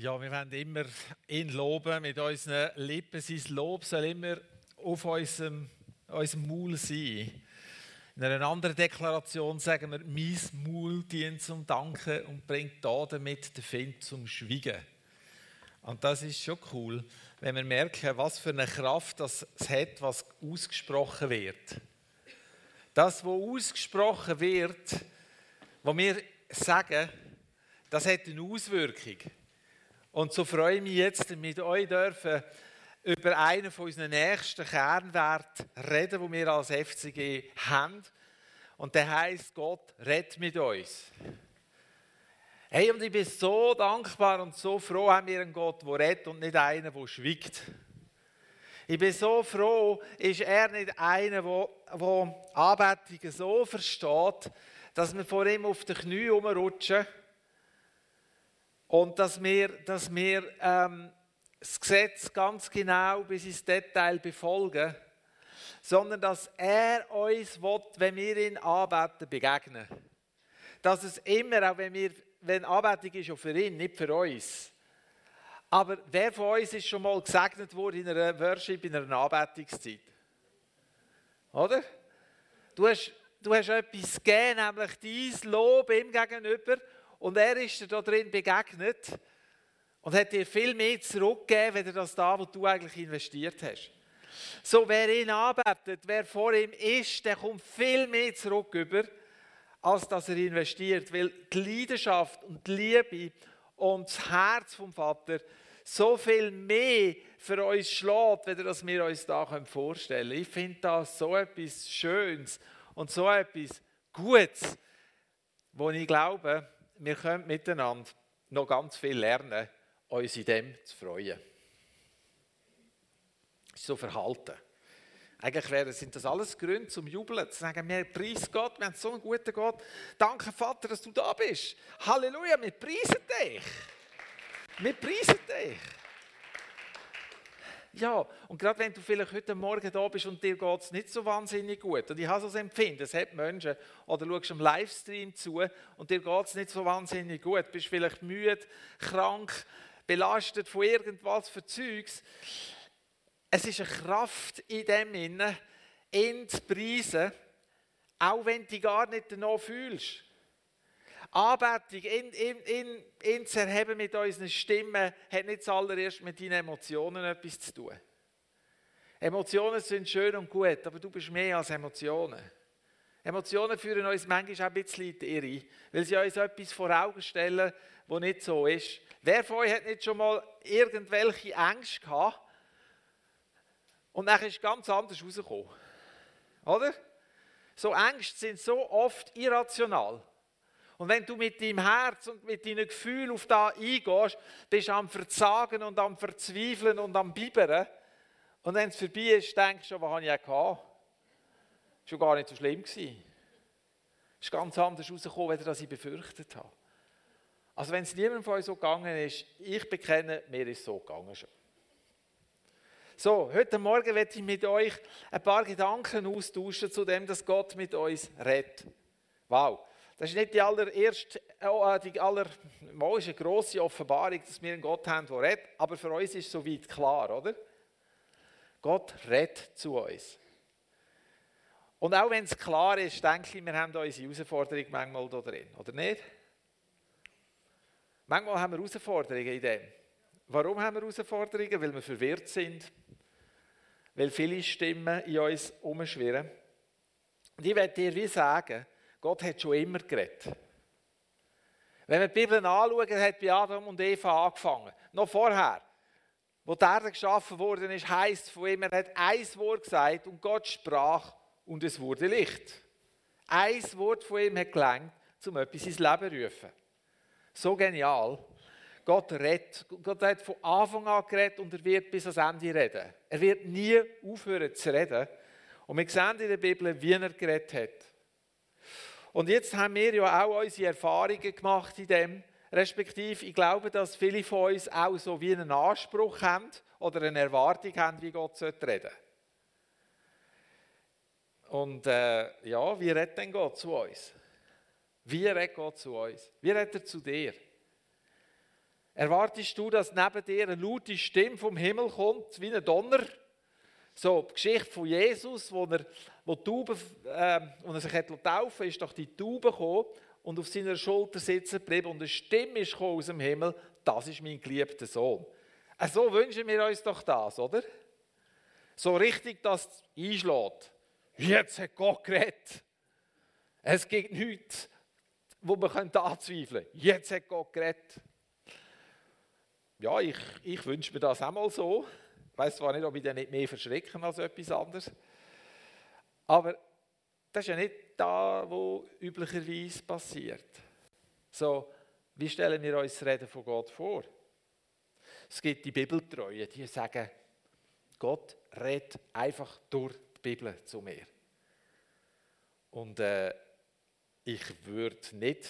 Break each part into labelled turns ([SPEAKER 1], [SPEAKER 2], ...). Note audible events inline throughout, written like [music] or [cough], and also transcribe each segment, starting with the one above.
[SPEAKER 1] Ja, wir wollen immer ihn loben mit unseren Lippen. Sein Lob soll immer auf unserem, unserem Maul sein. In einer anderen Deklaration sagen wir, mein Maul dient zum Danken und bringt da damit den Find zum Schweigen. Und das ist schon cool, wenn wir merken, was für eine Kraft das hat, was ausgesprochen wird. Das, was ausgesprochen wird, was wir sagen, das hat eine Auswirkung. Und so freue ich mich jetzt, mit euch dürfen über einen von unseren nächsten Kernwerten reden, die wir als FCG haben. Und der heißt Gott redet mit uns. Hey, und ich bin so dankbar und so froh, haben wir einen Gott, der redet und nicht einen, der schwiegt. Ich bin so froh, ist er nicht einer, der, der Anbetungen so versteht, dass wir vor ihm auf den Knie rumrutschen und dass wir, dass wir ähm, das Gesetz ganz genau bis ins Detail befolgen, sondern dass er uns will, wenn wir ihn anbeten, begegnen. Dass es immer, auch wenn wir, wenn Anbetung ist, auch für ihn, nicht für uns. Aber wer von uns ist schon mal gesegnet worden in einer Worship, in einer Anbetungszeit? Oder? Du hast, du hast etwas gegeben, nämlich dein Lob ihm gegenüber und er ist dir da drin begegnet und hat dir viel mehr zurückgegeben, wenn das da, was du eigentlich investiert hast. So, wer ihn arbeitet, wer vor ihm ist, der kommt viel mehr zurück über, als dass er investiert. Weil die Leidenschaft und die Liebe und das Herz vom Vater so viel mehr für uns schlägt, wenn das wir uns da vorstellen können. Ich finde das so etwas Schönes und so etwas Gutes, wo ich glaube, wir können miteinander noch ganz viel lernen, uns in dem zu freuen. So verhalten. Eigentlich wäre, sind das alles Gründe zum Jubeln, zu sagen, wir preisen Gott, wir haben so einen guten Gott. Danke, Vater, dass du da bist. Halleluja, wir preisen dich. Wir preisen dich. Ja, und gerade wenn du vielleicht heute Morgen da bist und dir geht es nicht so wahnsinnig gut, und ich habe so das Empfinden, es hat Menschen, oder du schaust im Livestream zu und dir geht es nicht so wahnsinnig gut, bist vielleicht müde, krank, belastet von irgendwas für Zeugs. Es ist eine Kraft in dem Innen, ihn zu preisen, auch wenn du dich gar nicht danach fühlst. Anbetung, in, in, in, in zu erheben mit unseren Stimmen, hat nicht zuallererst mit deinen Emotionen etwas zu tun. Emotionen sind schön und gut, aber du bist mehr als Emotionen. Emotionen führen uns manchmal auch ein bisschen in die Irre, weil sie uns etwas vor Augen stellen, was nicht so ist. Wer von euch hat nicht schon mal irgendwelche Ängste gehabt und dann ist ganz anders rausgekommen? Oder? So Ängste sind so oft irrational. Und wenn du mit deinem Herz und mit deinen Gefühlen auf da eingehst, bist du am Verzagen und am Verzweifeln und am Bibern. Und wenn es vorbei ist, denkst du, was habe ich auch gehabt? Das war gar nicht so schlimm. Es ist ganz anders rausgekommen, als ich befürchtet habe. Also wenn es niemandem von euch so gegangen ist, ich bekenne, mir ist es so gegangen schon. So, heute Morgen werde ich mit euch ein paar Gedanken austauschen zu dem, dass Gott mit uns redet. Wow. Das ist nicht die allererste, äh, die aller, mal ist eine grosse Offenbarung, dass wir einen Gott haben, der redet, aber für uns ist soweit klar, oder? Gott redet zu uns. Und auch wenn es klar ist, denke ich, wir haben da unsere Herausforderung manchmal da drin, oder nicht? Manchmal haben wir Herausforderungen in dem. Warum haben wir Herausforderungen? Weil wir verwirrt sind, weil viele Stimmen in uns umschwirren. Und ich werde dir wie sagen, Gott hat schon immer geredet. Wenn wir die Bibel anschauen, hat bei Adam und Eva angefangen. Noch vorher, wo die Erde geschaffen worden ist, heisst von ihm, er hat ein Wort gesagt und Gott sprach und es wurde Licht. Ein Wort von ihm hat gelangt, um etwas ins Leben zu rufen. So genial. Gott redet. Gott hat von Anfang an geredet und er wird bis ans Ende reden. Er wird nie aufhören zu reden. Und wir sehen in der Bibel, wie er geredet hat. Und jetzt haben wir ja auch unsere Erfahrungen gemacht in dem, respektive ich glaube, dass viele von uns auch so wie einen Anspruch haben oder eine Erwartung haben, wie Gott reden sollte. Und äh, ja, wie redet denn Gott zu uns? Wie redet Gott zu uns? Wie redet er zu dir? Erwartest du, dass neben dir eine laute Stimme vom Himmel kommt, wie ein Donner? So, die Geschichte von Jesus, wo er, wo die Taube, äh, wo er sich hat taufen ist doch die Taube gekommen und auf seiner Schulter sitzen geblieben und eine Stimme ist aus dem Himmel, das ist mein geliebter Sohn. Äh, so wünschen wir uns doch das, oder? So richtig, dass es einschlägt. Jetzt hat Gott geredet. Es gibt nichts, wo man anzweifeln könnte. Jetzt hat Gott geredet. Ja, ich, ich wünsche mir das auch mal so. Ich weiß zwar nicht, ob ich dann nicht mehr verschrecken als etwas anderes. Aber das ist ja nicht da, wo üblicherweise passiert. So, wie stellen wir uns das Reden von Gott vor? Es gibt die Bibeltreuen, die sagen, Gott redet einfach durch die Bibel zu mir. Und äh, ich würde nicht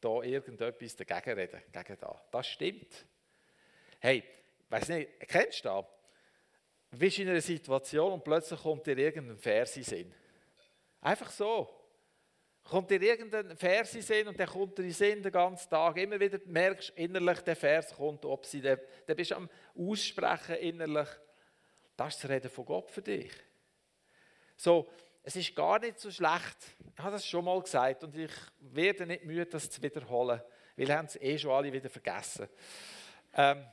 [SPEAKER 1] da irgendetwas dagegen reden, gegen das. Das stimmt. Hey, weiß nicht, kennst du das? Du bist in einer Situation und plötzlich kommt dir irgendein Vers in Sinn. Einfach so. Kommt dir irgendein Vers in Sinn und der kommt dir in Sinn den ganzen Tag. Immer wieder merkst innerlich, der Vers kommt, ob sie, der, der bist am Aussprechen innerlich. Das ist das Reden von Gott für dich. So, es ist gar nicht so schlecht. Ich habe das schon mal gesagt und ich werde nicht müde, das zu wiederholen, weil haben es eh schon alle wieder vergessen. Ähm,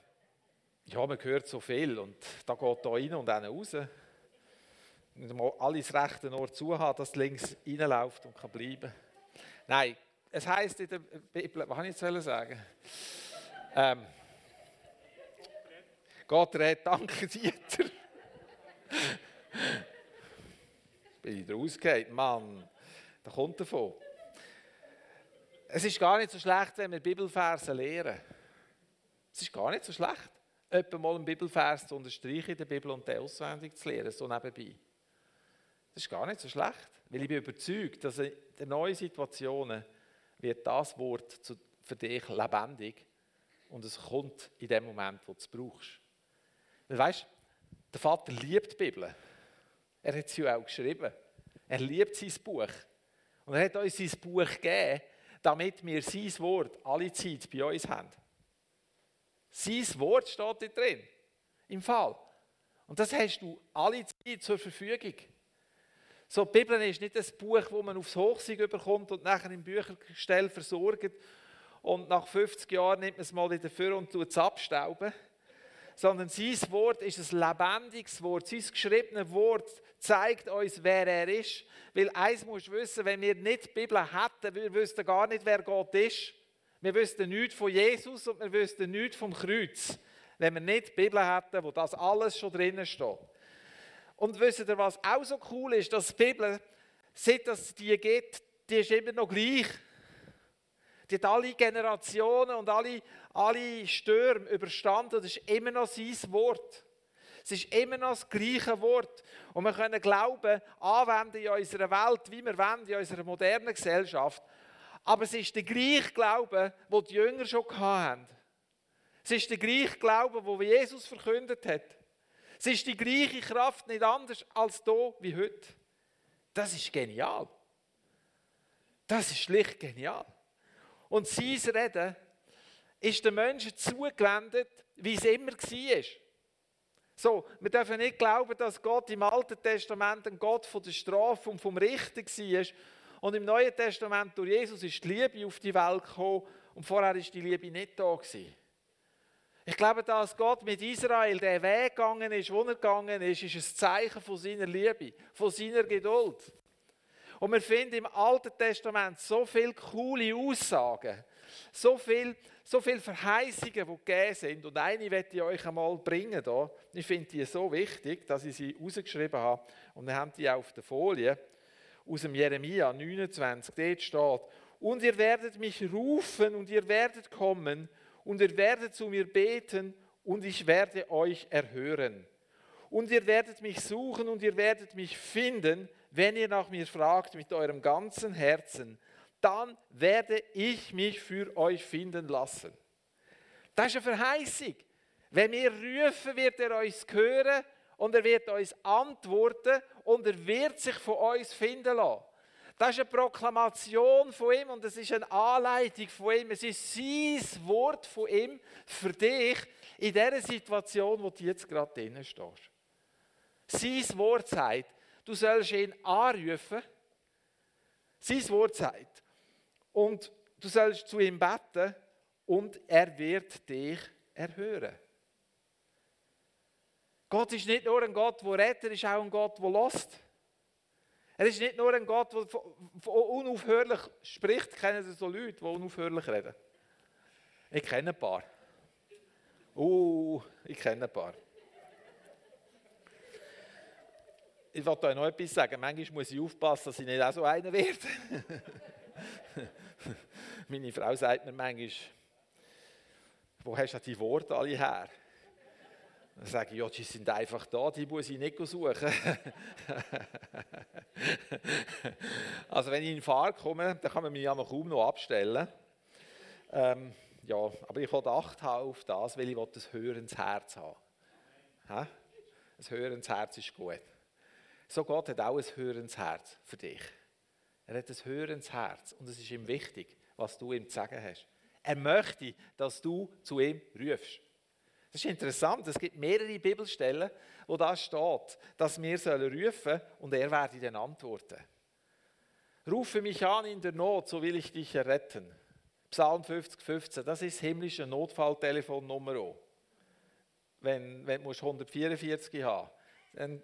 [SPEAKER 1] ja, man hört so viel und da geht da rein und dann raus. Nicht mal alles rechte Ohr zu haben, dass links reinläuft und kann bleiben. Nein, es heißt in der Bibel, was kann ich jetzt sagen? Ähm, Gott redet, danke [laughs] Dieter. bin ich rausgefallen. Mann, da kommt davon. Es ist gar nicht so schlecht, wenn wir Bibelverse lehren. Es ist gar nicht so schlecht, etwa mal einen Bibelvers zu unterstreichen in der Bibel und den auswendig zu lehren, so nebenbei. Das ist gar nicht so schlecht, weil ich bin überzeugt, dass in den neuen Situationen wird das Wort für dich lebendig und es kommt in dem Moment, wo du es brauchst. Weil weißt, der Vater liebt die Bibel. Er hat sie auch geschrieben. Er liebt sein Buch. Und er hat uns sein Buch gegeben, damit wir sein Wort alle Zeit bei uns haben. Sein Wort steht da drin. Im Fall. Und das hast du alle Zeit zur Verfügung. So, die Bibel ist nicht ein Buch, wo man aufs Hochsieg überkommt und nachher im Büchergestell versorgt und nach 50 Jahren nimmt man es mal wieder vor und tut es abstauben sondern sein Wort ist ein lebendiges Wort. Sein geschriebenes Wort zeigt uns, wer er ist. Weil eins musst du wissen, wenn wir nicht die Bibel hätten, wir wüssten gar nicht, wer Gott ist. Wir wüssten nichts von Jesus und wir wüssten nichts vom Kreuz. Wenn wir nicht die Bibel hätten, wo das alles schon drinnen steht. Und wisst ihr, was auch so cool ist, dass die Bibel, seit es die gibt, die ist immer noch gleich. Die hat alle Generationen und alle, alle Stürme überstanden. Das ist immer noch sein Wort. Es ist immer noch das gleiche Wort. Und wir können Glauben anwenden in unserer Welt, wie wir wollen, in unserer modernen Gesellschaft. Aber es ist der gleiche Glaube, den die Jünger schon hatten. Es ist der gleiche Glaube, den Jesus verkündet hat. Es ist die gleiche Kraft, nicht anders als da wie heute. Das ist genial. Das ist schlicht genial. Und sein Reden ist den Menschen zugewendet, wie es immer war. So, wir dürfen nicht glauben, dass Gott im Alten Testament ein Gott von der Strafe und vom Richten war. Und im Neuen Testament durch Jesus ist die Liebe auf die Welt gekommen und vorher ist die Liebe nicht da gewesen. Ich glaube, dass Gott mit Israel den Weg gegangen ist, wo er gegangen ist, ist ein Zeichen von seiner Liebe, von seiner Geduld. Und wir finden im Alten Testament so viele coole Aussagen, so viele so viel Verheißungen, die gegeben sind. Und eine werde ich euch einmal bringen. Hier. Ich finde die so wichtig, dass ich sie rausgeschrieben habe. Und wir haben die auf der Folie. Aus dem Jeremia 29. Dort steht, und ihr werdet mich rufen und ihr werdet kommen und ihr werdet zu mir beten und ich werde euch erhören. Und ihr werdet mich suchen und ihr werdet mich finden, wenn ihr nach mir fragt mit eurem ganzen Herzen, dann werde ich mich für euch finden lassen. Das ist eine Verheißung. Wenn wir rufen, wird er uns hören und er wird uns antworten und er wird sich von uns finden lassen. Das ist eine Proklamation von ihm und es ist eine Anleitung von ihm. Es ist sein Wort von ihm für dich in der Situation, wo du jetzt gerade drinnen stehst. Sein Wort sagt, du sollst ihn anrufen. Sein Wort sagt. Und du sollst zu ihm beten und er wird dich erhören. Gott ist nicht nur ein Gott, der redet, er ist auch ein Gott, der lässt. Er ist nicht nur ein Gott, der unaufhörlich spricht. Kennen Sie so Leute, die unaufhörlich reden? Ich kenne ein paar. Uh, ich kenne ein paar. Ich wollte euch noch etwas sagen. Manchmal muss ich aufpassen, dass ich nicht auch so einer werde. [laughs] Meine Frau sagt mir manchmal, wo hast du die Worte alle her? Dann sage ich, ja, die sind einfach da, die muss ich nicht suchen. [laughs] also wenn ich in Fahrt komme, dann kann man mich ja kaum noch abstellen. Ähm, ja, aber ich will Acht auf das, weil ich ein hörendes Herz haben. Ein hörendes Herz ist gut. So Gott hat auch ein hörendes Herz für dich. Er hat ein hörendes Herz und es ist ihm wichtig, was du ihm zu sagen hast. Er möchte, dass du zu ihm rufst. Das ist interessant, es gibt mehrere Bibelstellen, wo da steht, dass wir sollen rufen und er werde dann antworten. Rufe mich an in der Not, so will ich dich erretten. Psalm 50, 15, das ist himmlische Notfalltelefonnummer. Wenn, wenn du 144 haben dann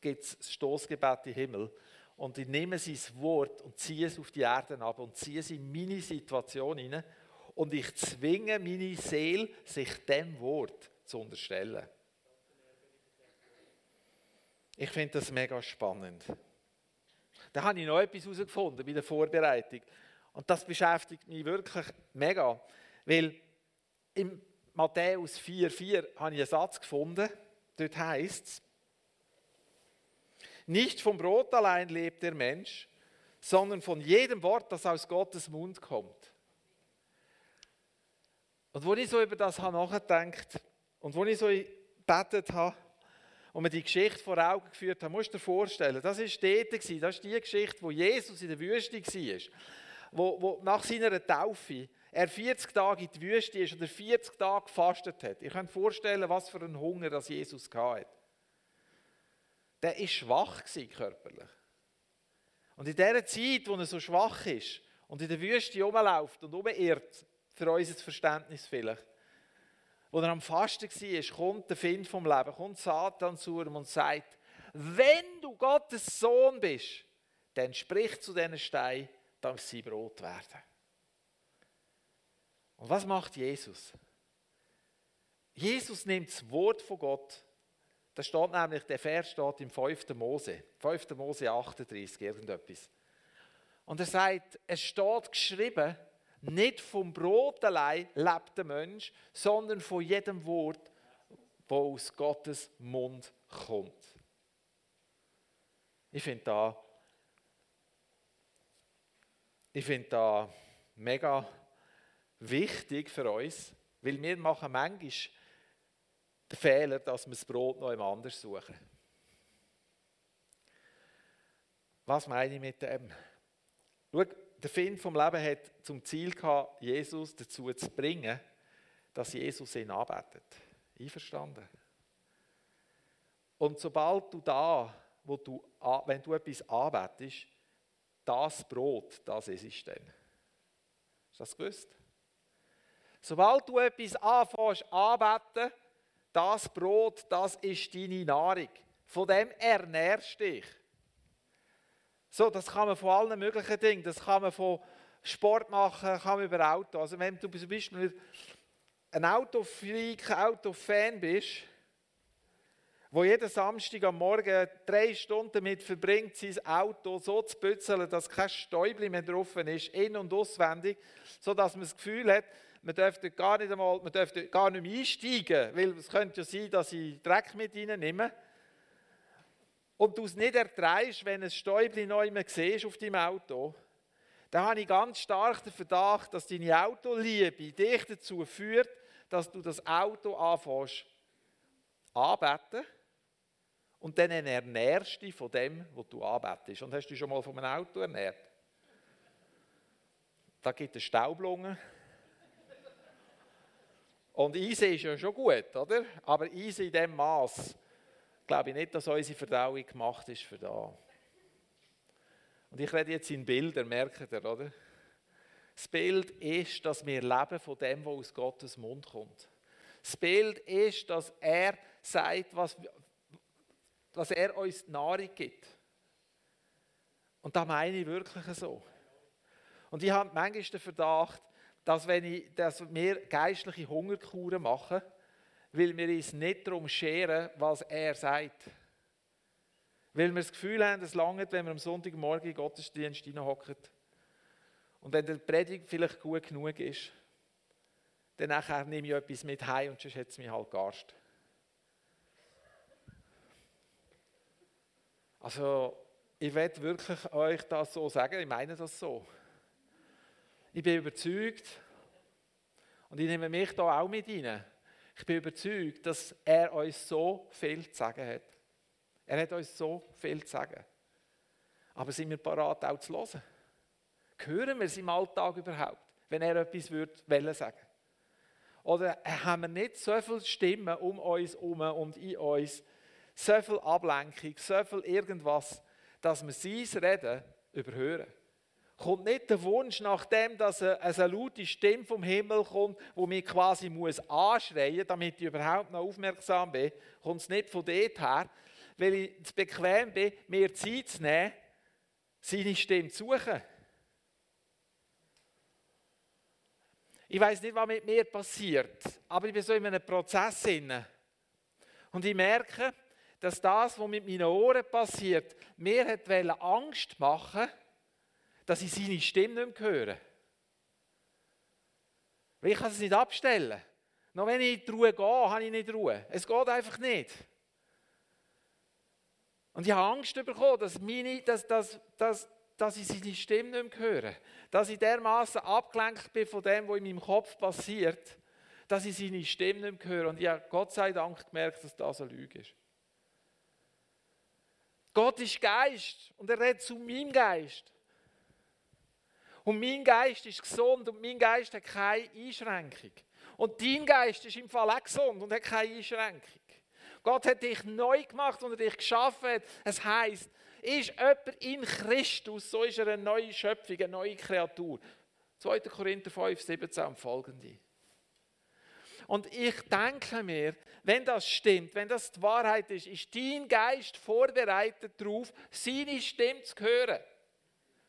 [SPEAKER 1] gibt es das Stoßgebet im Himmel. Und ich nehme sein Wort und ziehe es auf die Erde ab und ziehe es in meine Situation hinein und ich zwinge meine Seele, sich dem Wort zu unterstellen. Ich finde das mega spannend. Da habe ich noch etwas herausgefunden bei der Vorbereitung. Und das beschäftigt mich wirklich mega. Weil in Matthäus 4,4 habe ich einen Satz gefunden. Dort heißt es, nicht vom Brot allein lebt der Mensch, sondern von jedem Wort, das aus Gottes Mund kommt. Und wo ich so über das habe nachgedacht und wo ich so gebetet habe und mir die Geschichte vor Augen geführt habe, musst du dir vorstellen, das war dort, das ist die Geschichte, wo Jesus in der Wüste war, wo, wo nach seiner Taufe er 40 Tage in die Wüste ist oder 40 Tage gefastet hat. Ihr könnt vorstellen, was für einen Hunger das Jesus hatte. Der war schwach körperlich. Und in dieser Zeit, wo er so schwach ist und in der Wüste rumläuft und umirrt, für unser Verständnis vielleicht. Wo er am Fasten war, kommt der Find vom Leben, kommt Satan zu ihm und sagt, wenn du Gottes Sohn bist, dann sprich zu diesen Steinen, dass sie Brot werden. Und was macht Jesus? Jesus nimmt das Wort von Gott. Da steht nämlich, der Vers steht im 5. Mose, 5. Mose 38, irgendetwas. Und er sagt, es steht geschrieben, nicht vom Brot allein lebt der Mensch, sondern von jedem Wort, das aus Gottes Mund kommt. Ich finde da, ich finde da mega wichtig für uns, weil wir machen manchmal den Fehler, dass wir das Brot noch jemand anders suchen. Was meine ich mit dem? Schau, der Find vom Leben hat zum Ziel gehabt, Jesus dazu zu bringen, dass Jesus ihn arbeitet. Einverstanden? Und sobald du da, wo du, wenn du etwas arbeitest, das Brot, das ist es dann. Hast du das gewusst? Sobald du etwas anfängst arbeiten, das Brot, das ist deine Nahrung. Von dem ernährst du dich. So, das kann man von allen möglichen Dingen. Das kann man von Sport machen, kann man über Auto. Also wenn du zum Beispiel ein Autofreak, Autofan bist, wo jeden Samstag am Morgen drei Stunden damit verbringt, sein Auto so zu bützeln, dass kein Stäubchen mehr drauf ist, in- und auswendig, sodass man das Gefühl hat, man dürfte gar nicht einmal, man dürfte gar nicht mehr einsteigen, weil es könnte ja sein, dass ich Dreck mit nehme und du es nicht erträgst, wenn ein Stäubchen neu mehr siehst auf deinem Auto, dann habe ich ganz stark den Verdacht, dass deine Autoliebe dich dazu führt, dass du das Auto anfängst anbeten und dann ernährst du dich von dem, was du anbetest. Und hast du schon mal von einem Auto ernährt? da gibt es Staublungen. Und Eisen ist ja schon gut, oder? Aber Eisen in dem Maß, glaube ich nicht, dass unsere Verdauung gemacht ist für da. Und ich rede jetzt in Bildern, merkt ihr, oder? Das Bild ist, dass wir leben von dem, was aus Gottes Mund kommt. Das Bild ist, dass er sagt, was, dass er uns Nahrung gibt. Und das meine ich wirklich so. Und ich habe manchmal den Verdacht, dass, wenn ich, dass wir geistliche Hungerkuren machen, weil wir uns nicht darum scheren, was er sagt. Weil wir das Gefühl haben, es langt, wenn wir am Sonntagmorgen in Gottesdienst hineinhocken. Und wenn die Predigt vielleicht gut genug ist, dann nehme ich etwas mit heim und sonst hat es mich halt garst. Also, ich werde wirklich euch das so sagen, ich meine das so. Ich bin überzeugt, und ich nehme mich da auch mit rein, ich bin überzeugt, dass er uns so viel zu sagen hat. Er hat uns so viel zu sagen. Aber sind wir parat auch zu hören? Hören wir es im Alltag überhaupt, wenn er etwas würde sagen Oder haben wir nicht so viele Stimmen um uns herum und in uns, so viel Ablenkung, so viel irgendwas, dass wir sein Reden überhören. Kommt nicht der Wunsch nach dem, dass eine, laute Stimme vom Himmel kommt, wo mich quasi muss anschreien, damit ich überhaupt noch aufmerksam bin, kommt es nicht von dort her, weil ich zu bequem bin, mir Zeit zu nehmen, seine Stimme zu suchen. Ich weiß nicht, was mit mir passiert, aber ich bin so in einem Prozess inne. Und ich merke, dass das, was mit meinen Ohren passiert, mir hat Angst machen dass ich seine Stimme nicht mehr höre. Weil ich kann es nicht abstellen. Noch wenn ich in die Ruhe gehe, habe ich nicht Ruhe. Es geht einfach nicht. Und ich habe Angst bekommen, dass, meine, dass, dass, dass, dass ich seine Stimme nicht mehr höre. Dass ich dermaßen abgelenkt bin von dem, was in meinem Kopf passiert, dass ich seine Stimme nicht mehr höre. Und ich habe Gott sei Dank gemerkt, dass das eine Lüge ist. Gott ist Geist und er redet zu meinem Geist. Und mein Geist ist gesund und mein Geist hat keine Einschränkung. Und dein Geist ist im Fall auch gesund und hat keine Einschränkung. Gott hat dich neu gemacht und er dich geschaffen hat. Es heisst, ist jemand in Christus, so ist er eine neue Schöpfung, eine neue Kreatur. 2. Korinther 5, 17 und folgende. Und ich denke mir, wenn das stimmt, wenn das die Wahrheit ist, ist dein Geist vorbereitet darauf, seine Stimme zu hören.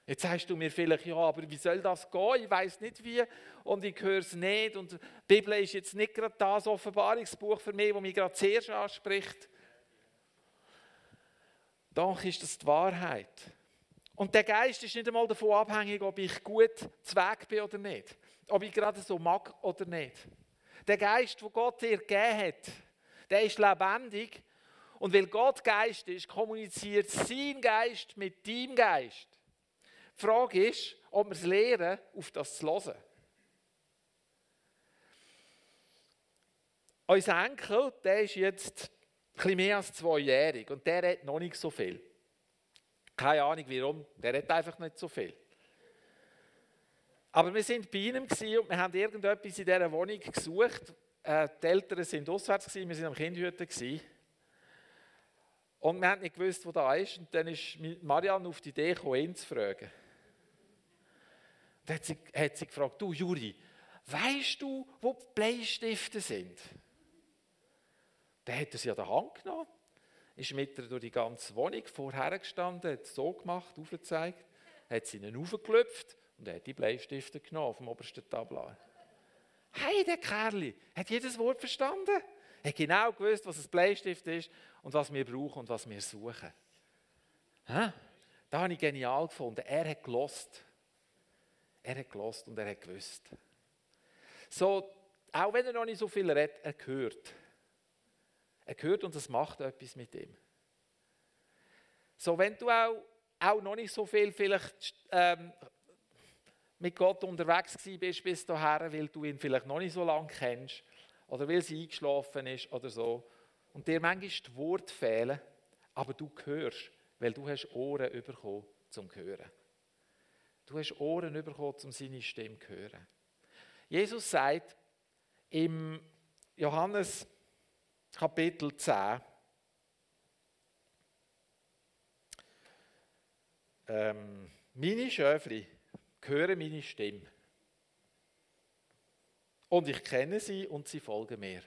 [SPEAKER 1] Jetzt sagst du mir vielleicht, ja, aber wie soll das gehen? Ich weiß nicht wie und ich höre es nicht. Und die Bibel ist jetzt nicht gerade das Offenbarungsbuch für mich, das mich gerade zuerst anspricht. Doch ist das die Wahrheit. Und der Geist ist nicht einmal davon abhängig, ob ich gut Weg bin oder nicht. Ob ich gerade so mag oder nicht. Der Geist, den Gott dir gegeben hat, der ist lebendig. Und weil Gott Geist ist, kommuniziert sein Geist mit deinem Geist. Die Frage ist, ob wir es lernen, auf das zu hören. Unser Enkel, der ist jetzt ein mehr als zweijährig und der hat noch nicht so viel. Keine Ahnung warum, der hat einfach nicht so viel. Aber wir sind bei ihm und wir haben irgendetwas in dieser Wohnung gesucht. Äh, die Eltern sind auswärts, wir waren am Kindhüten. Und wir haben nicht gewusst, wo da ist. Und dann ist Marianne auf die Idee gekommen, ihn zu fragen. Dann hat sie, hat sie gefragt, du Juri, weißt du, wo die Bleistifte sind? Dann hat er sie an der Hand genommen, ist mit ihr durch die ganze Wohnung vorher gestanden, hat so gemacht, aufgezeigt, hat sie ihnen aufgeklopft und hat die Bleistifte genommen vom obersten Tablar. Hey, der Kerl hat jedes Wort verstanden. Er hat genau gewusst, was ein Bleistift ist und was wir brauchen und was wir suchen. Hä? Da habe ich genial gefunden. Er hat gelost. Er hat gelost und er hat gewusst. So, auch wenn er noch nicht so viel redet, er hört. Er hört und das macht etwas mit ihm. So, wenn du auch, auch noch nicht so viel vielleicht ähm, mit Gott unterwegs bist bis dahin, weil du ihn vielleicht noch nicht so lange kennst oder weil sie eingeschlafen ist oder so und dir manchmal die Worte fehlen, aber du hörst, weil du hast Ohren bekommen zum Hören. Du hast Ohren bekommen, um seine Stimme zu hören. Jesus sagt im Johannes Kapitel 10, ähm, meine Schöfli hören meine Stimme. Und ich kenne sie und sie folgen mir.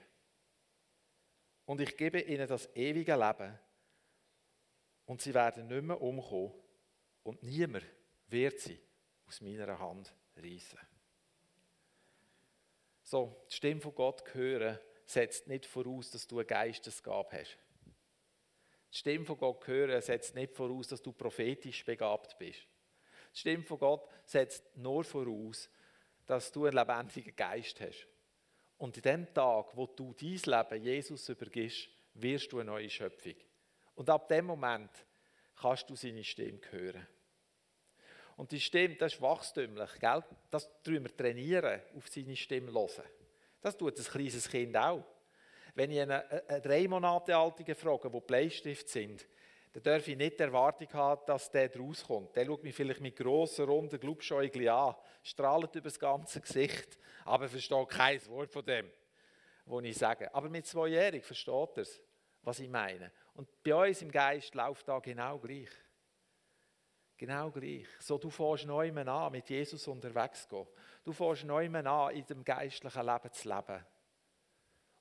[SPEAKER 1] Und ich gebe ihnen das ewige Leben. Und sie werden nicht mehr umkommen. Und niemand wird sie aus meiner Hand reißen. So, die Stimme von Gott hören setzt nicht voraus, dass du eine Geistesgabe hast. Die Stimme von Gott hören setzt nicht voraus, dass du prophetisch begabt bist. Die Stimme von Gott setzt nur voraus, dass du einen lebendigen Geist hast. Und in dem Tag, wo du dein Leben Jesus übergibst, wirst du eine neue Schöpfung. Und ab dem Moment kannst du seine Stimme hören. Und die Stimme, das ist wachstümlich, gell? das tun wir trainieren, auf seine Stimme hören. Das tut ein kleines Kind auch. Wenn ich einen, einen drei Monate alten frage, wo Bleistift sind, dann darf ich nicht die Erwartung haben, dass der rauskommt. Der schaut mich vielleicht mit grossen, runden Glubschäugeln an, strahlt über das ganze Gesicht, aber versteht kein Wort von dem, was ich sage. Aber mit zweijährig versteht er es, was ich meine. Und bei uns im Geist läuft da genau gleich. Genau gleich. So, du fährst neu an, mit Jesus unterwegs zu gehen. Du fährst neu an, in dem geistlichen Leben zu leben.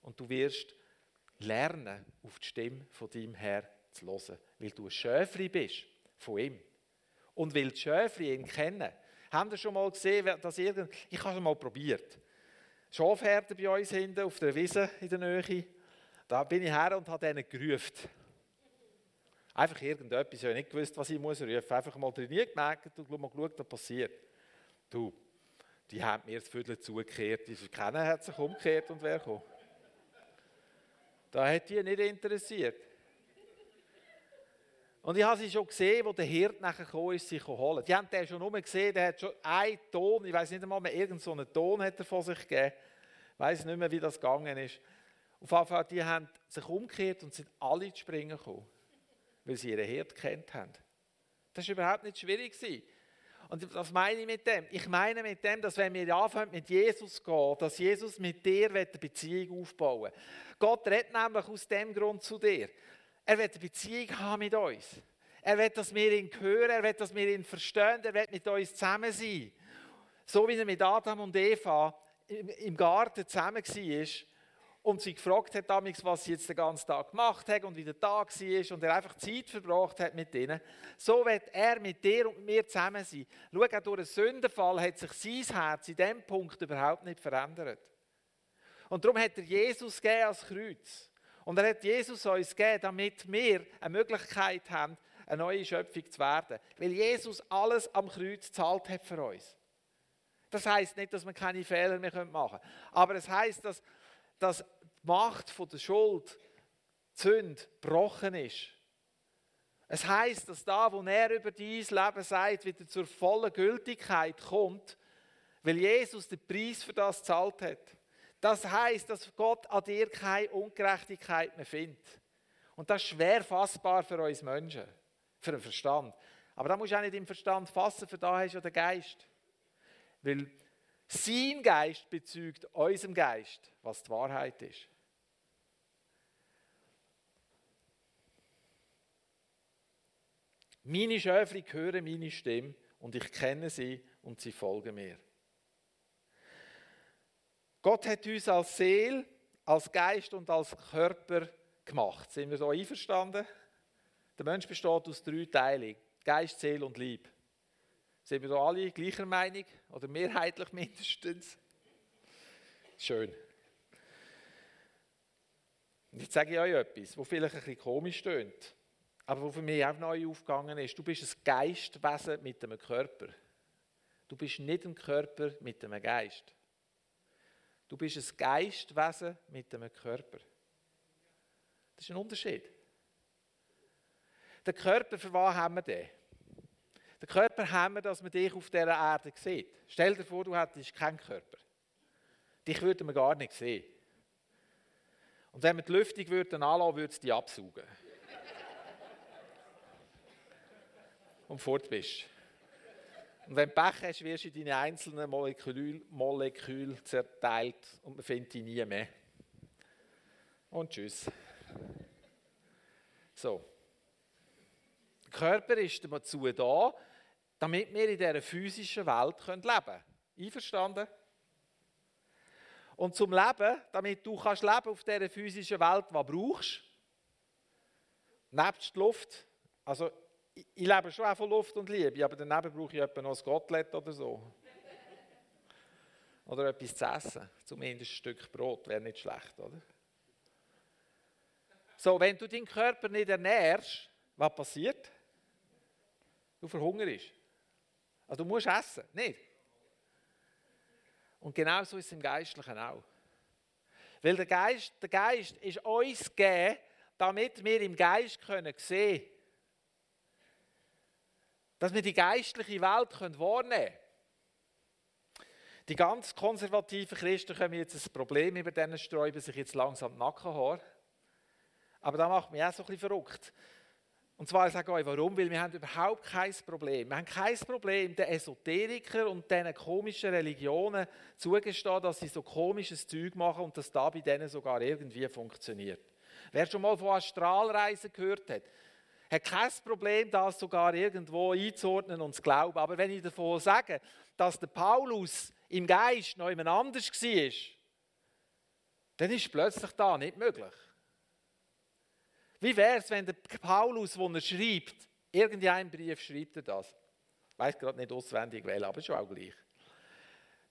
[SPEAKER 1] Und du wirst lernen, auf die Stimme von deinem Herrn zu hören. Weil du ein Schöfli bist von ihm. Und weil die Schöfli ihn kennen. Haben ihr schon mal gesehen, dass irgend... Ich habe es mal probiert. Schafherden bei uns hinten auf der Wiese in der Nähe. Da bin ich her und habe denen gerufen. Einfach irgendetwas. Ich habe nicht gewusst, was ich muss rufen. Einfach mal trainiert gemerkt und mal geschaut, was passiert. Du, die haben mir das Viertel zugekehrt. Die kennen hat sich umgekehrt und wer kommt. Da hat die nicht interessiert. Und ich habe sie schon gesehen, wo der Hirt nachher gekommen ist, sich holen. Die haben den schon nur gesehen, der hat schon einen Ton, ich weiß nicht einmal mehr, irgendeinen Ton hat er von sich gegeben. Ich weiß nicht mehr, wie das gegangen ist. Auf jeden Fall, die haben sich umgekehrt und sind alle zu springen gekommen weil sie ihren Herd kennt haben. Das war überhaupt nicht schwierig. Und was meine ich mit dem? Ich meine mit dem, dass wenn wir anfangen mit Jesus zu gehen, dass Jesus mit dir eine Beziehung aufbauen will. Gott redet nämlich aus dem Grund zu dir. Er will eine Beziehung haben mit uns. Er will, dass wir ihn hören, er will, dass wir ihn verstehen, er will mit uns zusammen sein. So wie er mit Adam und Eva im Garten zusammen war, und sie gefragt hat, was sie jetzt den ganzen Tag gemacht hat und wie der Tag war und er einfach Zeit verbracht hat mit ihnen. So wird er mit dir und mir zusammen sein. Schau, auch durch einen Sündenfall hat sich sein Herz in diesem Punkt überhaupt nicht verändert. Und darum hat er Jesus gegeben als Kreuz. Und er hat Jesus uns gegeben, damit wir eine Möglichkeit haben, eine neue Schöpfung zu werden. Weil Jesus alles am Kreuz zahlt hat für uns. Das heißt nicht, dass wir keine Fehler mehr machen können. Aber es heißt, dass dass die Macht der Schuld, die Sünde, gebrochen ist. Es heißt, dass da, wo er über dein Leben sagt, wieder zur vollen Gültigkeit kommt, weil Jesus den Preis für das zahlt hat. Das heißt, dass Gott an dir keine Ungerechtigkeit mehr findet. Und das ist schwer fassbar für uns Menschen, für den Verstand. Aber da musst du auch nicht im Verstand fassen, für da hast du ja den Geist. Weil sein Geist bezeugt unserem Geist, was die Wahrheit ist. Meine Schöfli hören meine Stimme und ich kenne sie und sie folgen mir. Gott hat uns als Seele, als Geist und als Körper gemacht. Sind wir so einverstanden? Der Mensch besteht aus drei Teilen: Geist, Seele und Liebe. Sind wir da alle gleicher Meinung? Oder mehrheitlich [laughs] mindestens? Schön. Jetzt sage ich euch etwas, was vielleicht ein bisschen komisch tönt, aber was für mich auch neu aufgegangen ist. Du bist ein Geistwesen mit einem Körper. Du bist nicht ein Körper mit einem Geist. Du bist ein Geistwesen mit einem Körper. Das ist ein Unterschied. Der Körper, für was haben wir den? Den Körper haben wir, dass man dich auf dieser Erde sieht. Stell dir vor, du hättest keinen Körper. Dich würde man gar nicht sehen. Und wenn man die Lüftung würde anlassen, würde es dich absaugen. [laughs] und fort bist. Und wenn du Pech hast, wirst du in deine einzelnen Moleküle, Moleküle zerteilt und man findet die nie mehr. Und tschüss. So. Der Körper ist dazu da, damit wir in dieser physischen Welt leben können. Einverstanden? Und zum Leben, damit du kannst leben auf dieser physischen Welt, was brauchst? Nebst Luft. Also, ich, ich lebe schon auch von Luft und Liebe, aber daneben brauche ich etwa noch ein Gottlet oder so. [laughs] Oder etwas zu essen. Zumindest ein Stück Brot wäre nicht schlecht, oder? So, wenn du deinen Körper nicht ernährst, was passiert? Du verhungerst. Also du musst essen, nicht? Und genau so ist es im Geistlichen auch. Weil der Geist, der Geist ist uns gegeben, damit wir im Geist können sehen können. Dass wir die geistliche Welt können wahrnehmen können. Die ganz konservativen Christen haben jetzt ein Problem, über denen sträuben sich jetzt langsam die Nackenhaare. Aber da macht mich auch so ein bisschen verrückt. Und zwar sage ich euch, warum? Weil wir haben überhaupt kein Problem. Wir haben kein Problem, den Esoteriker und diesen komischen Religionen zugestehen, dass sie so komisches Zeug machen und dass da bei denen sogar irgendwie funktioniert. Wer schon mal von Astralreisen gehört hat, hat kein Problem, das sogar irgendwo einzuordnen und zu glauben. Aber wenn ich davon sage, dass der Paulus im Geist noch jemand anders war, dann ist plötzlich da nicht möglich. Wie wäre es, wenn der Paulus, wo er schreibt, irgendein Brief schreibt er das? Ich weiß gerade nicht auswendig wählen, aber schon auch gleich.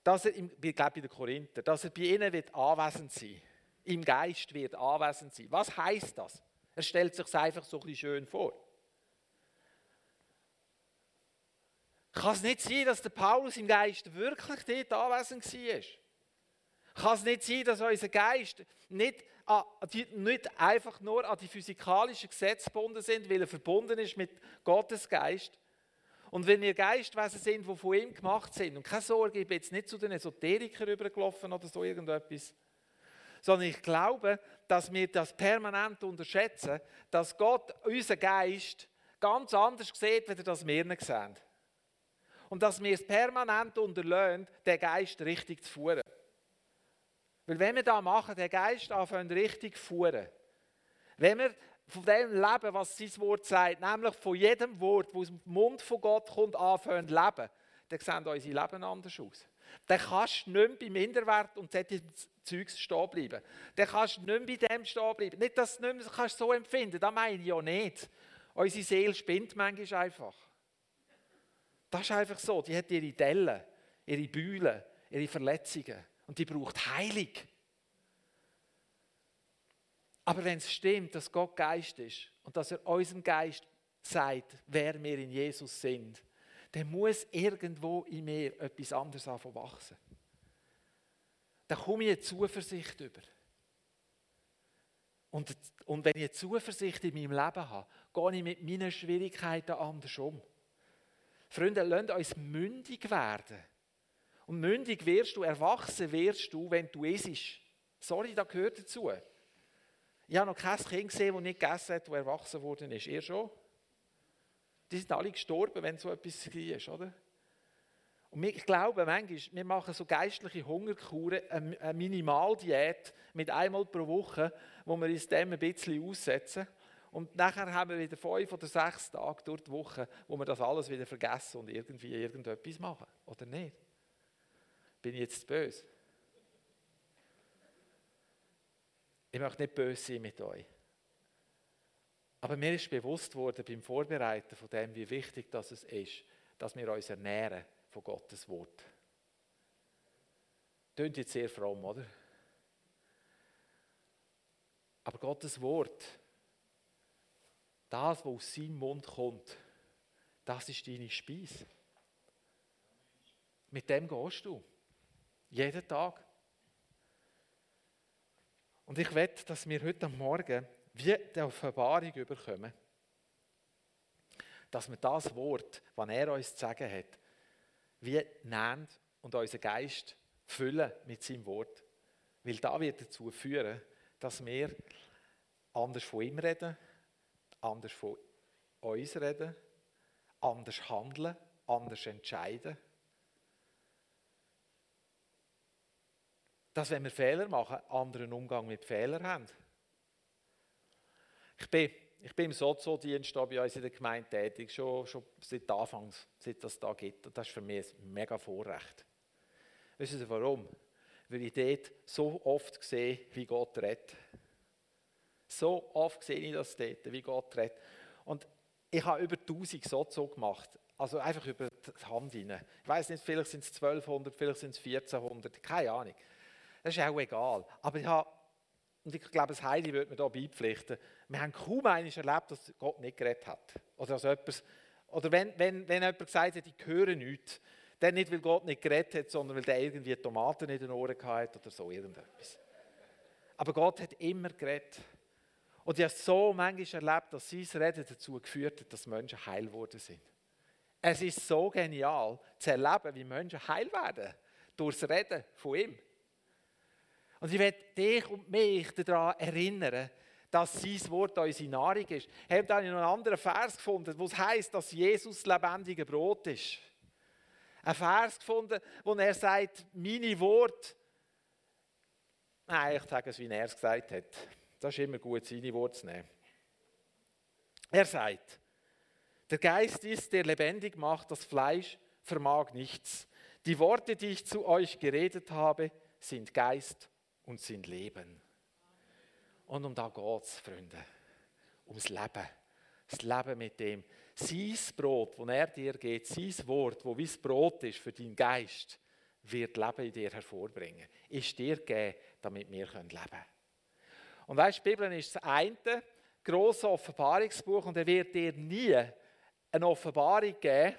[SPEAKER 1] Dass er, ich glaube bei den Korinther, dass er bei ihnen wird anwesend sein Im Geist wird anwesend sein. Was heißt das? Er stellt sich einfach so ein bisschen schön vor. Kann es nicht sein, dass der Paulus im Geist wirklich dort anwesend war? Kann es nicht sein, dass unser Geist nicht die nicht einfach nur an die physikalischen Gesetze gebunden sind, weil er verbunden ist mit Gottes Geist. Und wenn wir Geistwesen sind, die von ihm gemacht sind, und keine Sorge, ich bin jetzt nicht zu den Esoterikern rübergelaufen oder so irgendetwas, sondern ich glaube, dass wir das permanent unterschätzen, dass Gott unseren Geist ganz anders sieht, als das wir ihn sehen. Und dass wir es permanent unterlöhnen, den Geist richtig zu führen. Weil wenn wir da machen, der Geist anfängt richtig zu fuhren, wenn wir von dem leben, was sein Wort sagt, nämlich von jedem Wort, das aus dem Mund von Gott kommt, anfangen zu leben, dann sehen unsere Leben anders aus. Dann kannst du nicht mehr beim Minderwert und solche Zeugs stehen bleiben. Dann kannst du nicht mehr bei dem stehen bleiben. Nicht, dass du nicht mehr so empfinden kannst, das meine ich ja nicht. Unsere Seele spinnt manchmal einfach. Das ist einfach so. Die hat ihre Dellen, ihre Bühlen, ihre Verletzungen und die braucht Heilung. Aber wenn es stimmt, dass Gott Geist ist und dass er unserem Geist sagt, wer wir in Jesus sind, dann muss irgendwo in mir etwas anderes anfangen wachsen. Dann komme ich eine Zuversicht über. Und, und wenn ich eine Zuversicht in meinem Leben habe, gehe ich mit meinen Schwierigkeiten anders um. Freunde, lasst uns mündig werden. Und mündig wirst du, erwachsen wirst du, wenn du isst. Sorry, das gehört dazu. Ich habe noch kein Kind gesehen, das nicht gegessen hat, das erwachsen worden ist. Ihr schon? Die sind alle gestorben, wenn so etwas war, oder? Und ich glaube, manchmal, wir machen so geistliche Hungerkuren, eine Minimaldiät mit einmal pro Woche, wo wir uns dem ein bisschen aussetzen. Und nachher haben wir wieder fünf oder sechs Tage durch die Woche, wo wir das alles wieder vergessen und irgendwie irgendetwas machen. Oder nicht? Bin ich jetzt böse? Ich möchte nicht böse sein mit euch. Aber mir ist bewusst worden beim Vorbereiten von dem, wie wichtig das ist, dass wir uns ernähren von Gottes Wort. Tönt jetzt sehr fromm, oder? Aber Gottes Wort, das, was aus seinem Mund kommt, das ist deine Speise. Mit dem gehst du. Jeden Tag. Und ich wette, dass wir heute Morgen wie die Offenbarung überkommen, dass wir das Wort, was er uns zu sagen hat, wie nehmen und unseren Geist füllen mit seinem Wort. Weil da wird dazu führen, dass wir anders von ihm reden, anders von uns reden, anders handeln, anders entscheiden. Dass, wenn wir Fehler machen, anderen Umgang mit Fehlern haben. Ich bin, ich bin im Sozodienst bei uns in der Gemeinde tätig, schon, schon seit Anfangs, seit das da gibt. Und das ist für mich ein mega Vorrecht. Wissen Sie warum? Weil ich dort so oft sehe, wie Gott redet. So oft sehe ich das dort, wie Gott redet. Und ich habe über 1000 Sozo gemacht. Also einfach über die Hand rein. Ich weiß nicht, vielleicht sind es 1200, vielleicht sind es 1400, keine Ahnung. Das ist auch egal. Aber ich habe, und ich glaube, das Heili würde mir da beipflichten, wir haben kaum eines erlebt, dass Gott nicht geredet hat. Oder, dass etwas, oder wenn, wenn, wenn jemand gesagt hat, ich höre nichts, dann nicht, weil Gott nicht geredet hat, sondern weil der irgendwie Tomaten in den Ohren hatte oder so irgendetwas. Aber Gott hat immer geredet. Und ich habe so manchmal erlebt, dass sein Reden dazu geführt hat, dass Menschen heil geworden sind. Es ist so genial zu erleben, wie Menschen heil werden. Durch das Reden von ihm. Und ich werde dich und mich daran erinnern, dass sein Wort unsere Nahrung ist. Ich habe dann noch einen anderen Vers gefunden, wo es heisst, dass Jesus lebendige Brot ist. Ein Vers gefunden, wo er sagt, meine Worte, nein, ich sage es, wie er es gesagt hat. Das ist immer gut, seine Worte zu nehmen. Er sagt, der Geist ist, der lebendig macht, das Fleisch vermag nichts. Die Worte, die ich zu euch geredet habe, sind Geist und sind Leben. Und um da geht es, Freunde. Ums Leben. Das Leben mit dem. Sein Brot, das er dir gibt, sein Wort, wo wie das Brot ist für deinen Geist, wird Leben in dir hervorbringen. Ist dir gegeben, damit wir leben können. Und weißt du, die Bibel ist das eine große Offenbarungsbuch und er wird dir nie eine Offenbarung geben,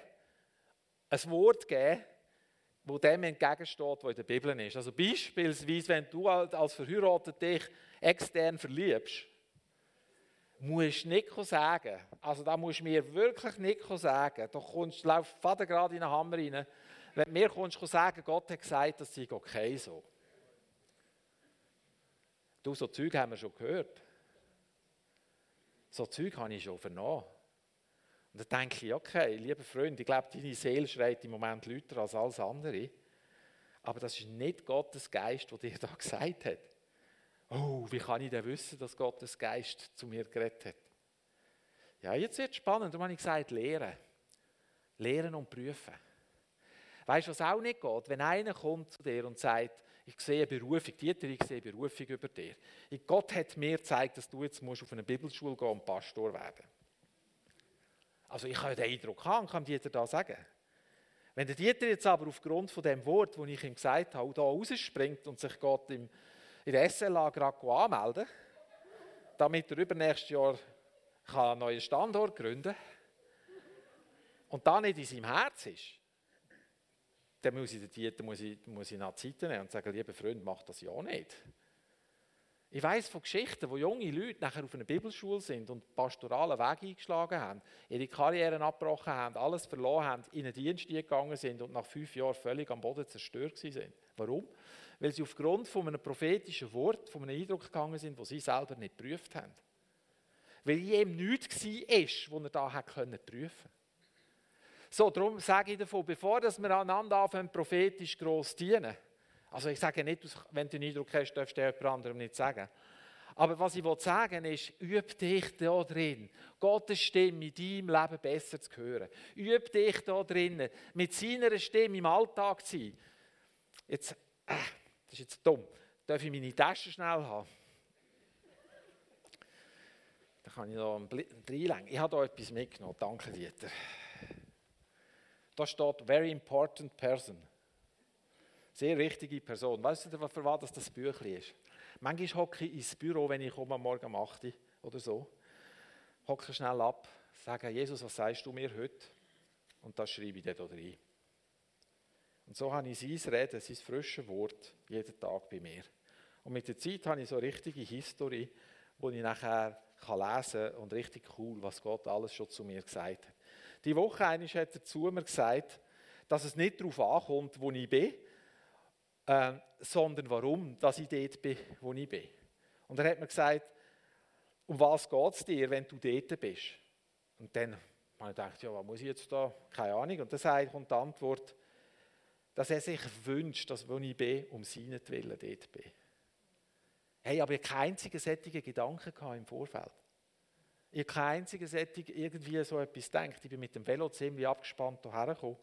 [SPEAKER 1] ein Wort geben, wo dem entgegensteht, was in der Bibel ist. Also beispielsweise, wenn du als Verheiratet dich extern verliebst, musst du nicht sagen, also da musst du mir wirklich nicht sagen, da kommst, läuft Vater gerade in den Hammer rein, wenn du mir kommst sagen, Gott hat gesagt, das sei okay so. Du, so Zeug haben wir schon gehört. So Zeug habe ich schon vernommen. Und dann denke ich, okay, lieber Freund, ich glaube, deine Seele schreit im Moment lauter als alles andere. Aber das ist nicht Gottes Geist, der dir [laughs] da gesagt hat. Oh, wie kann ich denn wissen, dass Gottes Geist zu mir geredet hat? Ja, jetzt wird es spannend. Darum habe ich gesagt, lehren. Lehren und prüfen. Weißt du, was auch nicht geht? Wenn einer kommt zu dir und sagt, ich sehe Berufung, Dieter, ich sehe Berufung über dir. Gott hat mir gezeigt, dass du jetzt musst auf eine Bibelschule gehen und Pastor werden Also ich habe den Eindruck haben, kann Dieter da sagen. Wenn der Dieter jetzt aber aufgrund von dem Wort, das ich ihm gesagt habe, da rausspringt und sich Gott im, in der SLA gerade anmelden damit er übernächstes Jahr einen neuen Standort gründen kann und da nicht in seinem Herz ist, dann muss ich den Dieter muss ich, muss ich nach Zeit nehmen und sagen, lieber Freund, mach das ja nicht. Ich weiß von Geschichten, wo junge Leute nachher auf einer Bibelschule sind und pastoralen Weg eingeschlagen haben, ihre Karrieren abgebrochen haben, alles verloren haben, in den Dienst gegangen sind und nach fünf Jahren völlig am Boden zerstört sind. Warum? Weil sie aufgrund von einem prophetischen Wort, von einem Eindruck gegangen sind, wo sie selber nicht geprüft haben. Weil ihm nichts war, was er da prüfen konnte. So, darum sage ich davon, bevor wir einander anfangen, prophetisch gross dienen. Also ich sage nicht, wenn du den Eindruck hast, darfst du jemand anderem nicht sagen. Aber was ich sagen will, ist, üb dich da drin, Gottes Stimme in deinem Leben besser zu hören. Üb dich da drin, mit seiner Stimme im Alltag zu sein. Jetzt, äh, das ist jetzt dumm. Darf ich meine Tasche schnell haben? Da kann ich noch reinlegen. Ich habe da etwas mitgenommen. Danke, Dieter. Da steht Very Important Person. Sehr wichtige Person. Weißt du, für was das Büchlein ist? Manchmal hocke ich ins Büro, wenn ich komme, morgen um 8 Uhr oder so. Hocke schnell ab, sage, Jesus, was sagst du mir heute? Und das schreibe ich dort rein. Und so habe ich sein Reden, sein frisches Wort jeden Tag bei mir. Und mit der Zeit habe ich so eine richtige Historie, wo ich nachher lesen kann und richtig cool, was Gott alles schon zu mir gesagt hat. Die Woche hat er zu mir gesagt, dass es nicht darauf ankommt, wo ich bin, äh, sondern warum dass ich dort bin, wo ich bin. Und er hat mir gesagt, um was geht es dir, wenn du dort bist? Und dann Und ich dachte, ja, was muss ich jetzt da? Keine Ahnung. Und dann kommt die Antwort, dass er sich wünscht, dass wo ich bin, um seinetwillen dort bin. Hey, aber ich habe keinen einzigen sättigen Gedanken im Vorfeld. Ich habe keinen einzigen sättigen irgendwie so etwas gedacht. Ich bin mit dem Velo ziemlich abgespannt hierher gekommen.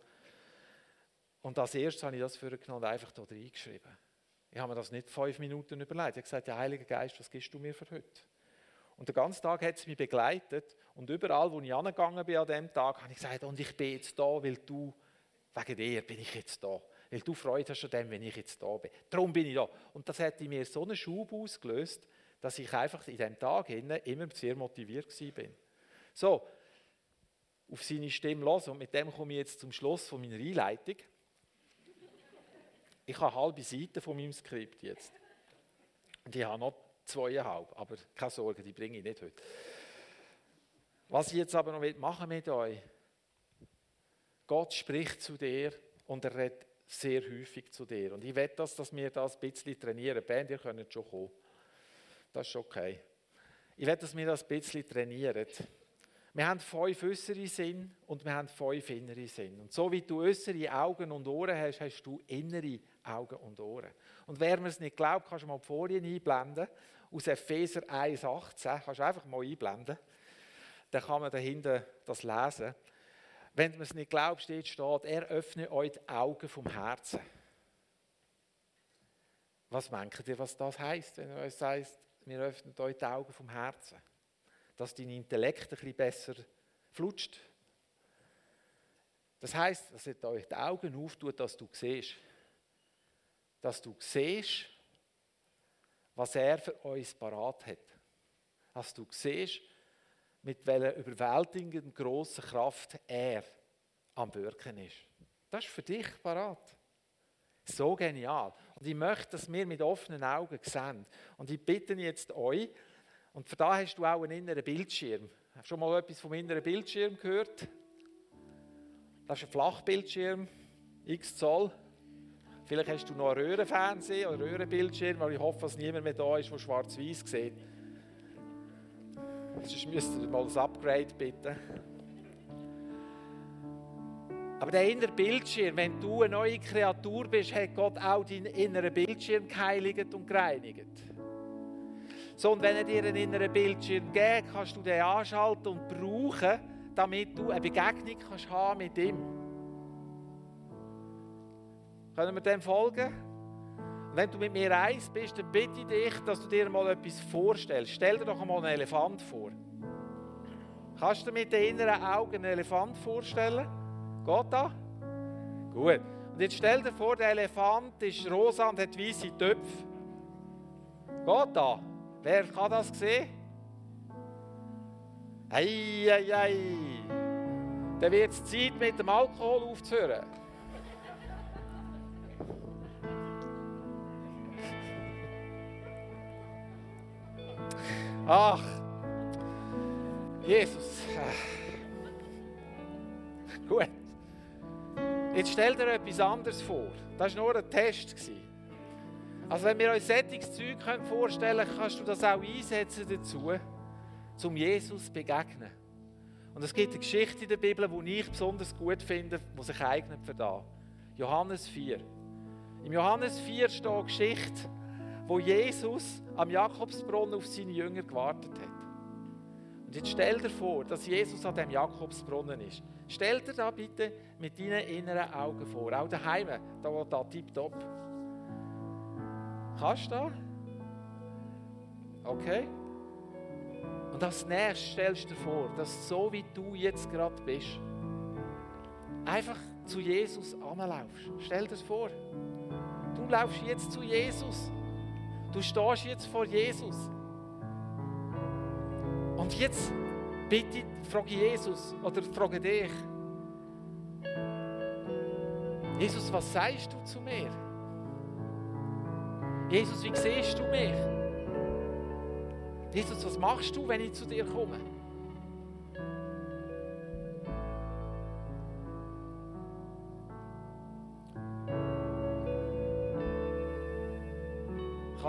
[SPEAKER 1] Und als erstes habe ich das vorgenommen und einfach da reingeschrieben. Ich habe mir das nicht fünf Minuten überlegt. Ich habe gesagt, ja, Heiliger Geist, was gibst du mir für heute? Und den ganzen Tag hat es mich begleitet. Und überall, wo ich angegangen bin an dem Tag, habe ich gesagt, und ich bin jetzt da, weil du, wegen dir bin ich jetzt da. Weil du Freude hast an dem, wenn ich jetzt da bin. Darum bin ich da. Und das hat in mir so einen Schub ausgelöst, dass ich einfach in diesem Tag immer sehr motiviert bin. So, auf seine Stimme los und mit dem komme ich jetzt zum Schluss von meiner Einleitung. Ich habe halbe Seiten von meinem Skript jetzt. Und ich habe noch zweieinhalb, aber keine Sorge, die bringe ich nicht heute. Was ich jetzt aber noch machen mit euch, Gott spricht zu dir und er redet sehr häufig zu dir. Und ich wette, dass, dass wir das ein bisschen trainieren. Band, ihr könnt schon kommen. Das ist okay. Ich wette, dass wir das ein bisschen trainieren. Wir haben fünf äußere Sinn und wir haben fünf innere Sinn. Und so wie du äußere Augen und Ohren hast, hast du innere Augen und Ohren. Und wer mir es nicht glaubt, kannst du mal die Folien einblenden. Aus Epheser 1,18 kannst du einfach mal einblenden. Dann kann man dahinter das lesen. Wenn man es nicht glaubt, steht, steht, er öffne euch die Augen vom Herzen. Was denkt ihr, was das heißt, wenn er euch sagt, wir öffnen euch die Augen vom Herzen? dass dein Intellekt ein bisschen besser flutscht. Das heißt, dass er euch die Augen auftut, dass du siehst. Dass du siehst, was er für uns parat hat. Dass du siehst, mit welcher überwältigenden grossen Kraft er am Wirken ist. Das ist für dich parat. So genial. Und ich möchte, dass wir mit offenen Augen sehen. Und ich bitte jetzt euch, und für da hast du auch einen inneren Bildschirm. Hast du schon mal etwas vom inneren Bildschirm gehört? Das ist ein Flachbildschirm, x Zoll. Vielleicht hast du noch einen Röhrenfernseher oder einen Röhrenbildschirm, aber ich hoffe, dass niemand mehr da ist, der schwarz-weiß sieht. Sonst müsst ihr mal das Upgrade bitten. Aber der innere Bildschirm, wenn du eine neue Kreatur bist, hat Gott auch deinen inneren Bildschirm geheiligt und gereinigt. So, und wenn er dir einen inneren Bildschirm gibt, kannst du den anschalten und brauchen, damit du eine Begegnung kannst haben mit ihm. Können wir dem folgen? Und wenn du mit mir eins bist, dann bitte ich dich, dass du dir mal etwas vorstellst. Stell dir doch einmal einen Elefant vor. Kannst du mit den inneren Augen einen Elefant vorstellen? Geht das? Gut. Und jetzt stell dir vor, der Elefant ist rosa und hat weiße Töpfe. Geht das? Wer kann das sehen? Ei, ei, ei. Dann wird es Zeit, mit dem Alkohol aufzuhören. Ach, Jesus. Gut. Jetzt stell dir etwas anderes vor. Das war nur ein Test. Also wenn wir uns solches vorstellen können, kannst du das auch einsetzen dazu, zum Jesus zu begegnen. Und es gibt eine Geschichte in der Bibel, die ich besonders gut finde, die sich eignet für das. Johannes 4. Im Johannes 4 steht eine Geschichte, wo Jesus am Jakobsbrunnen auf seine Jünger gewartet hat. Und jetzt stell dir vor, dass Jesus an dem Jakobsbrunnen ist. Stell dir da bitte mit deinen inneren Augen vor, auch daheim, da wo da tipptopp. Kannst du das? Okay. Und als nächstes stellst du dir vor, dass so wie du jetzt gerade bist, einfach zu Jesus anlaufst. Stell dir das vor. Du laufst jetzt zu Jesus. Du stehst jetzt vor Jesus. Und jetzt bitte frage Jesus oder frage dich, Jesus, was sagst du zu mir? Jesus, wie siehst du mich? Jesus, was machst du, wenn ich zu dir komme?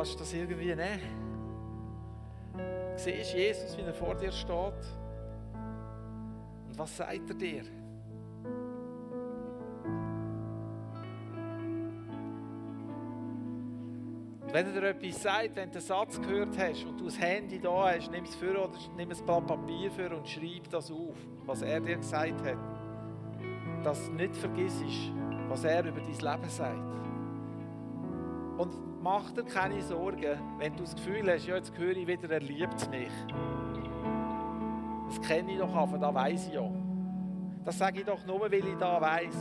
[SPEAKER 1] Kannst du das irgendwie nehmen? Siehst Jesus, wie er vor dir steht? Und Was sagt er dir? Wenn er dir etwas sagt, wenn du den Satz gehört hast und du das Handy da hast, nimm es für oder nimm ein Blatt Papier für und schreib das auf, was er dir gesagt hat. Dass du nicht vergisst, was er über dein Leben sagt. Und mach dir keine Sorgen, wenn du das Gefühl hast, ja, jetzt höre ich wieder, er liebt mich. Das kenne ich doch aber, da weiß ich ja. Das sage ich doch nur, weil ich da weiß.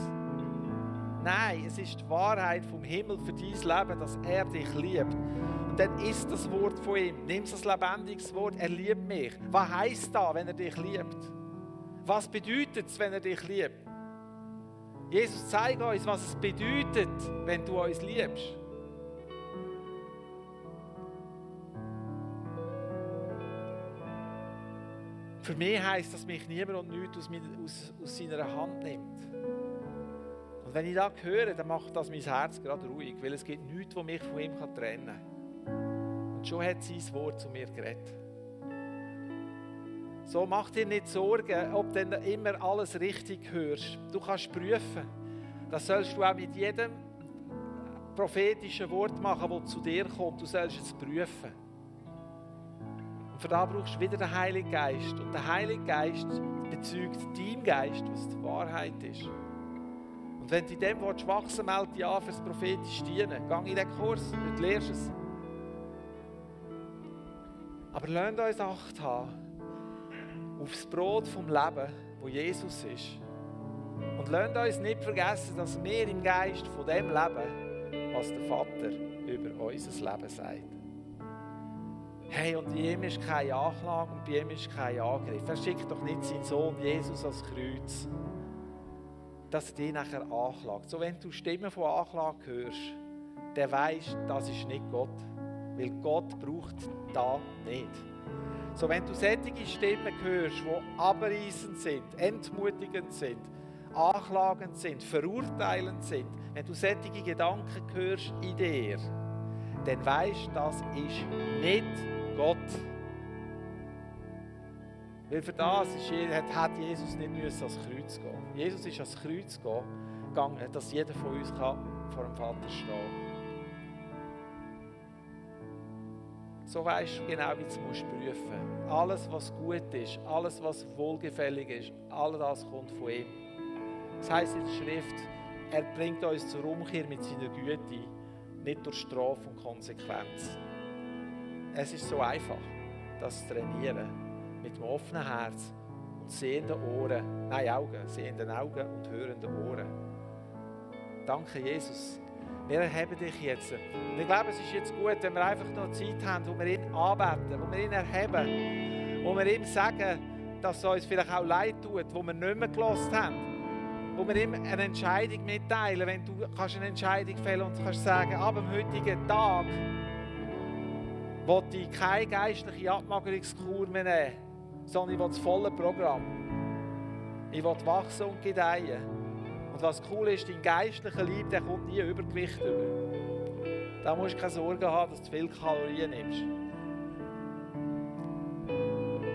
[SPEAKER 1] Nein, es ist die Wahrheit vom Himmel für dein Leben, dass er dich liebt. Und dann ist das Wort von ihm. Nimm das lebendiges Wort, er liebt mich. Was heißt da, wenn er dich liebt? Was bedeutet es, wenn er dich liebt? Jesus zeigt uns, was es bedeutet, wenn du uns liebst. Für mich heisst, dass mich niemand und nichts aus, aus, aus seiner Hand nimmt. Und wenn ich das höre, dann macht das mein Herz gerade ruhig, weil es gibt nichts, was mich von ihm trennen kann. Und schon hat sein Wort zu mir geredet. So mach dir nicht Sorgen, ob du immer alles richtig hörst. Du kannst prüfen. Das sollst du auch mit jedem prophetischen Wort machen, das zu dir kommt. Du sollst es prüfen. Für das brauchst du wieder den Heiligen Geist. Und der Heilige Geist bezeugt deinem Geist, was die Wahrheit ist. Und wenn du in dem Wort wachsen melde dich an fürs prophetische Dienen. Geh in den Kurs und lernst es. Aber lasst uns Acht haben auf das Brot vom Leben, wo Jesus ist. Und lasst uns nicht vergessen, dass wir im Geist von dem leben, was der Vater über unser Leben sagt. Hey, und bei ihm ist keine Anklage und bei ihm ist kein Angriff. Er schickt doch nicht seinen Sohn Jesus ans Kreuz dass er dich nachher anklagt. So, wenn du Stimmen von Anklage hörst, dann weisst, das ist nicht Gott. Weil Gott braucht da nicht. So, wenn du solche Stimmen hörst, die abreißend sind, entmutigend sind, anklagend sind, verurteilend sind, wenn du solche Gedanken hörst in dir, dann weisst, das ist nicht Gott. Weil für das ist, hat Jesus nicht müssen ans Kreuz gehen. Jesus ist ans Kreuz gegangen, dass jeder von uns kann vor dem Vater stehen So weißt du genau, wie du es prüfen musst. Alles, was gut ist, alles, was wohlgefällig ist, all das kommt von ihm. Das heisst in der Schrift, er bringt uns zur Umkehr mit seiner Güte, nicht durch Strafe und Konsequenz. Es ist so einfach, das zu trainieren mit einem offenen Herz und sehenden Ohren, nein Augen, sehenden Augen und hörenden Ohren. Danke Jesus. Wir erheben dich jetzt. Und ich glaube, es ist jetzt gut, wenn wir einfach noch Zeit haben, wo wir ihn anbeten, wo wir ihn erheben, wo wir ihm sagen, dass es uns vielleicht auch leid tut, wo wir nicht mehr gelost haben, wo wir ihm eine Entscheidung mitteilen, wenn du kannst eine Entscheidung fällen und kannst sagen, ab dem heutigen Tag will ich keine geistliche Abmagerungskur mehr nehmen sondern ich will das volle Programm. Ich will wachsen und gedeihen. Und was cool ist, dein geistlicher Lieb, der kommt nie Übergewicht über. Da musst du keine Sorge haben, dass du viel Kalorien nimmst.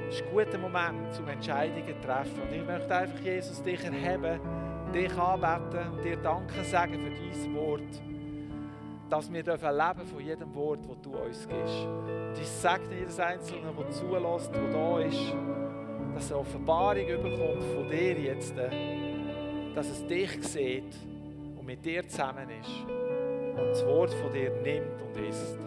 [SPEAKER 1] Es ist ein guter Moment, um Entscheidungen zu treffen. Und ich möchte einfach, Jesus, dich erheben, dich anbeten und dir Danke sagen für dein Wort dass wir leben dürfen von jedem Wort, das du uns gibst. Und ich sage jedes Einzelne, der zulässt, der da ist, dass eine Offenbarung überkommt von dir jetzt, dass es dich sieht und mit dir zusammen ist und das Wort von dir nimmt und isst.